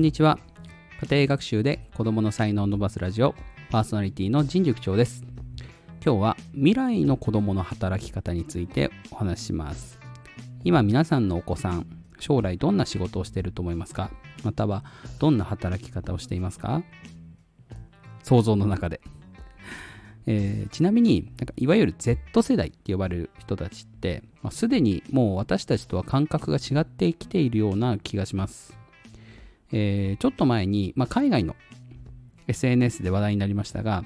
こんにちは。家庭学習で子供の才能を伸ばすラジオパーソナリティの陣塾長です。今日は未来の子供の働き方についてお話しします。今皆さんのお子さん、将来どんな仕事をしていると思いますか？またはどんな働き方をしていますか？想像の中で。えー、ちなみになんかいわゆる Z 世代って呼ばれる人たちって、まあ、すでにもう私たちとは感覚が違ってきているような気がします。えー、ちょっと前に、まあ、海外の SNS で話題になりましたが、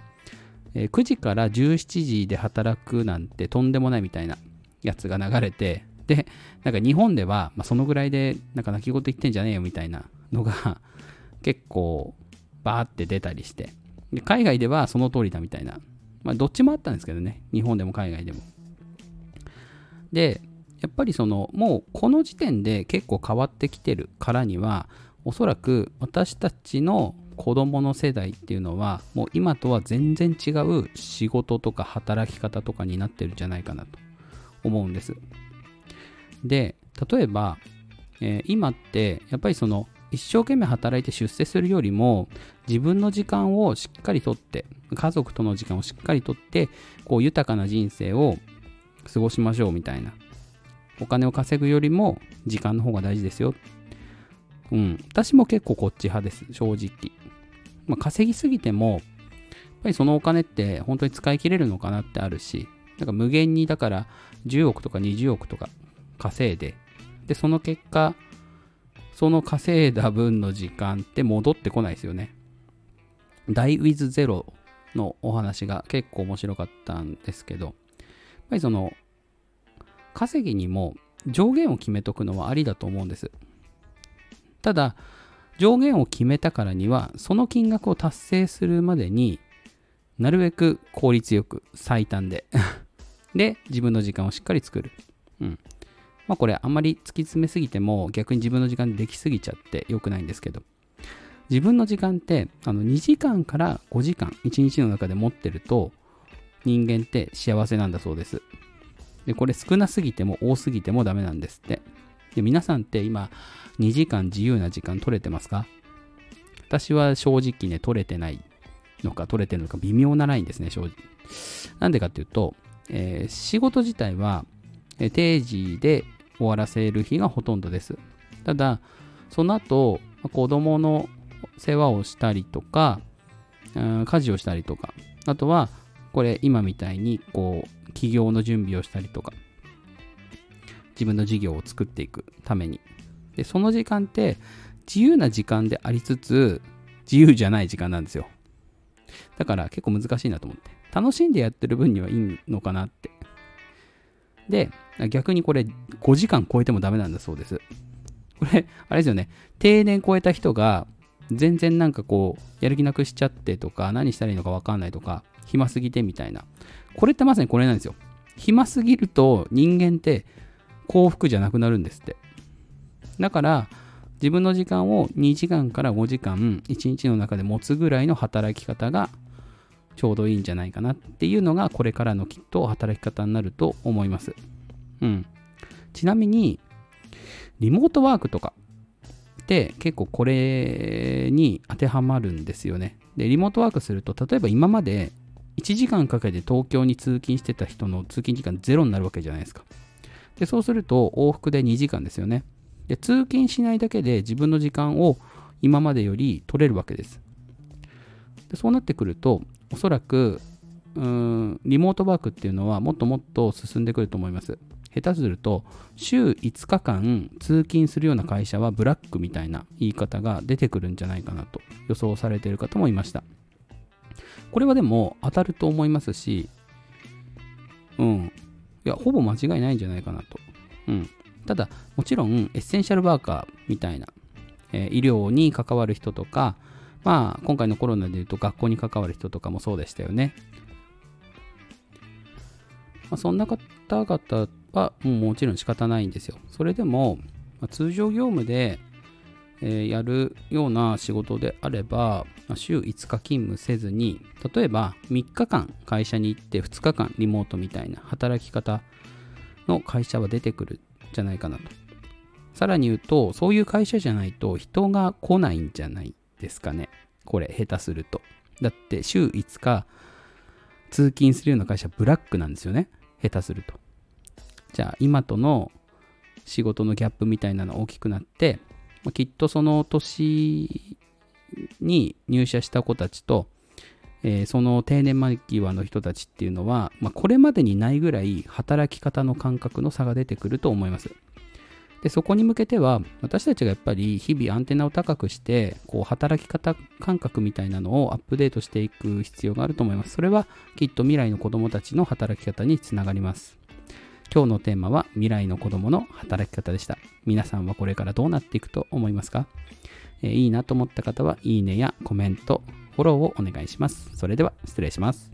えー、9時から17時で働くなんてとんでもないみたいなやつが流れて、で、なんか日本では、まあ、そのぐらいでなんか泣き言言ってんじゃねえよみたいなのが 結構バーって出たりして、で海外ではその通りだみたいなまあ、どっちもあったんですけどね。日本でも海外でも。で、やっぱりその、もうこの時点で結構変わってきてるからには、おそらく私たちの子供の世代っていうのは、もう今とは全然違う仕事とか働き方とかになってるんじゃないかなと思うんです。で、例えば、えー、今ってやっぱりその一生懸命働いて出世するよりも自分の時間をしっかりとって家族との時間をしっかりとってこう豊かな人生を過ごしましょうみたいなお金を稼ぐよりも時間の方が大事ですようん私も結構こっち派です正直、まあ、稼ぎすぎてもやっぱりそのお金って本当に使い切れるのかなってあるしなんか無限にだから10億とか20億とか稼いででその結果その稼いだ分の時間って戻ってこないですよね。Die with Zero のお話が結構面白かったんですけど、やっぱりその、稼ぎにも上限を決めとくのはありだと思うんです。ただ、上限を決めたからには、その金額を達成するまでになるべく効率よく、最短で で、自分の時間をしっかり作る。うん。まあこれあんまり突き詰めすぎても逆に自分の時間できすぎちゃって良くないんですけど、自分の時間ってあの2時間から5時間1日の中で持ってると人間って幸せなんだそうです。で、これ少なすぎても多すぎてもダメなんですって。で、皆さんって今2時間自由な時間取れてますか？私は正直ね、取れてないのか取れてるのか微妙なラインですね、正直。なんでかっていうと、えー、仕事自体は、え定時で終わらせる日がほとんどです。ただ、その後、子供の世話をしたりとか、家事をしたりとか、あとは、これ今みたいに、こう、起業の準備をしたりとか、自分の事業を作っていくために。で、その時間って自由な時間でありつつ、自由じゃない時間なんですよ。だから結構難しいなと思って。楽しんでやってる分にはいいのかなってで、逆にこれ5時間超えてもダメなんだそうです。これ、あれですよね、定年超えた人が全然なんかこう、やる気なくしちゃってとか、何したらいいのかわかんないとか、暇すぎてみたいな。これってまさにこれなんですよ。暇すぎると人間って幸福じゃなくなるんですって。だから、自分の時間を2時間から5時間、1日の中で持つぐらいの働き方がちょうどいいんじゃないかなっていうのがこれからのきっと働き方になると思います。うん。ちなみに、リモートワークとかって結構これに当てはまるんですよね。で、リモートワークすると、例えば今まで1時間かけて東京に通勤してた人の通勤時間ゼロになるわけじゃないですか。で、そうすると往復で2時間ですよね。で、通勤しないだけで自分の時間を今までより取れるわけです。でそうなってくると、おそらくうんリモートワークっていうのはもっともっと進んでくると思います。下手すると週5日間通勤するような会社はブラックみたいな言い方が出てくるんじゃないかなと予想されている方もいました。これはでも当たると思いますし、うん。いや、ほぼ間違いないんじゃないかなと。うん。ただ、もちろんエッセンシャルワーカーみたいな、えー、医療に関わる人とか、まあ、今回のコロナでいうと学校に関わる人とかもそうでしたよね。まあ、そんな方々はもちろん仕方ないんですよ。それでも、まあ、通常業務で、えー、やるような仕事であれば、週5日勤務せずに、例えば3日間会社に行って2日間リモートみたいな働き方の会社は出てくるんじゃないかなとさらに言うと、そういう会社じゃないと人が来ないんじゃないですかね。これ、下手すると。だって週5日通勤するような会社ブラックなんですよね。下手すると。じゃあ今との仕事のギャップみたいなの大きくなって、きっとその年に入社した子たちと、えー、その定年間際の人たちっていうのは、まあ、これまでにないぐらい働き方の感覚の差が出てくると思います。でそこに向けては私たちがやっぱり日々アンテナを高くしてこう働き方感覚みたいなのをアップデートしていく必要があると思います。それはきっと未来の子どもたちの働き方につながります。今日のテーマは未来の子どもの働き方でした。皆さんはこれからどうなっていくと思いますか、え、いいなと思った方はいいねやコメントフォローをお願いします。それでは失礼します。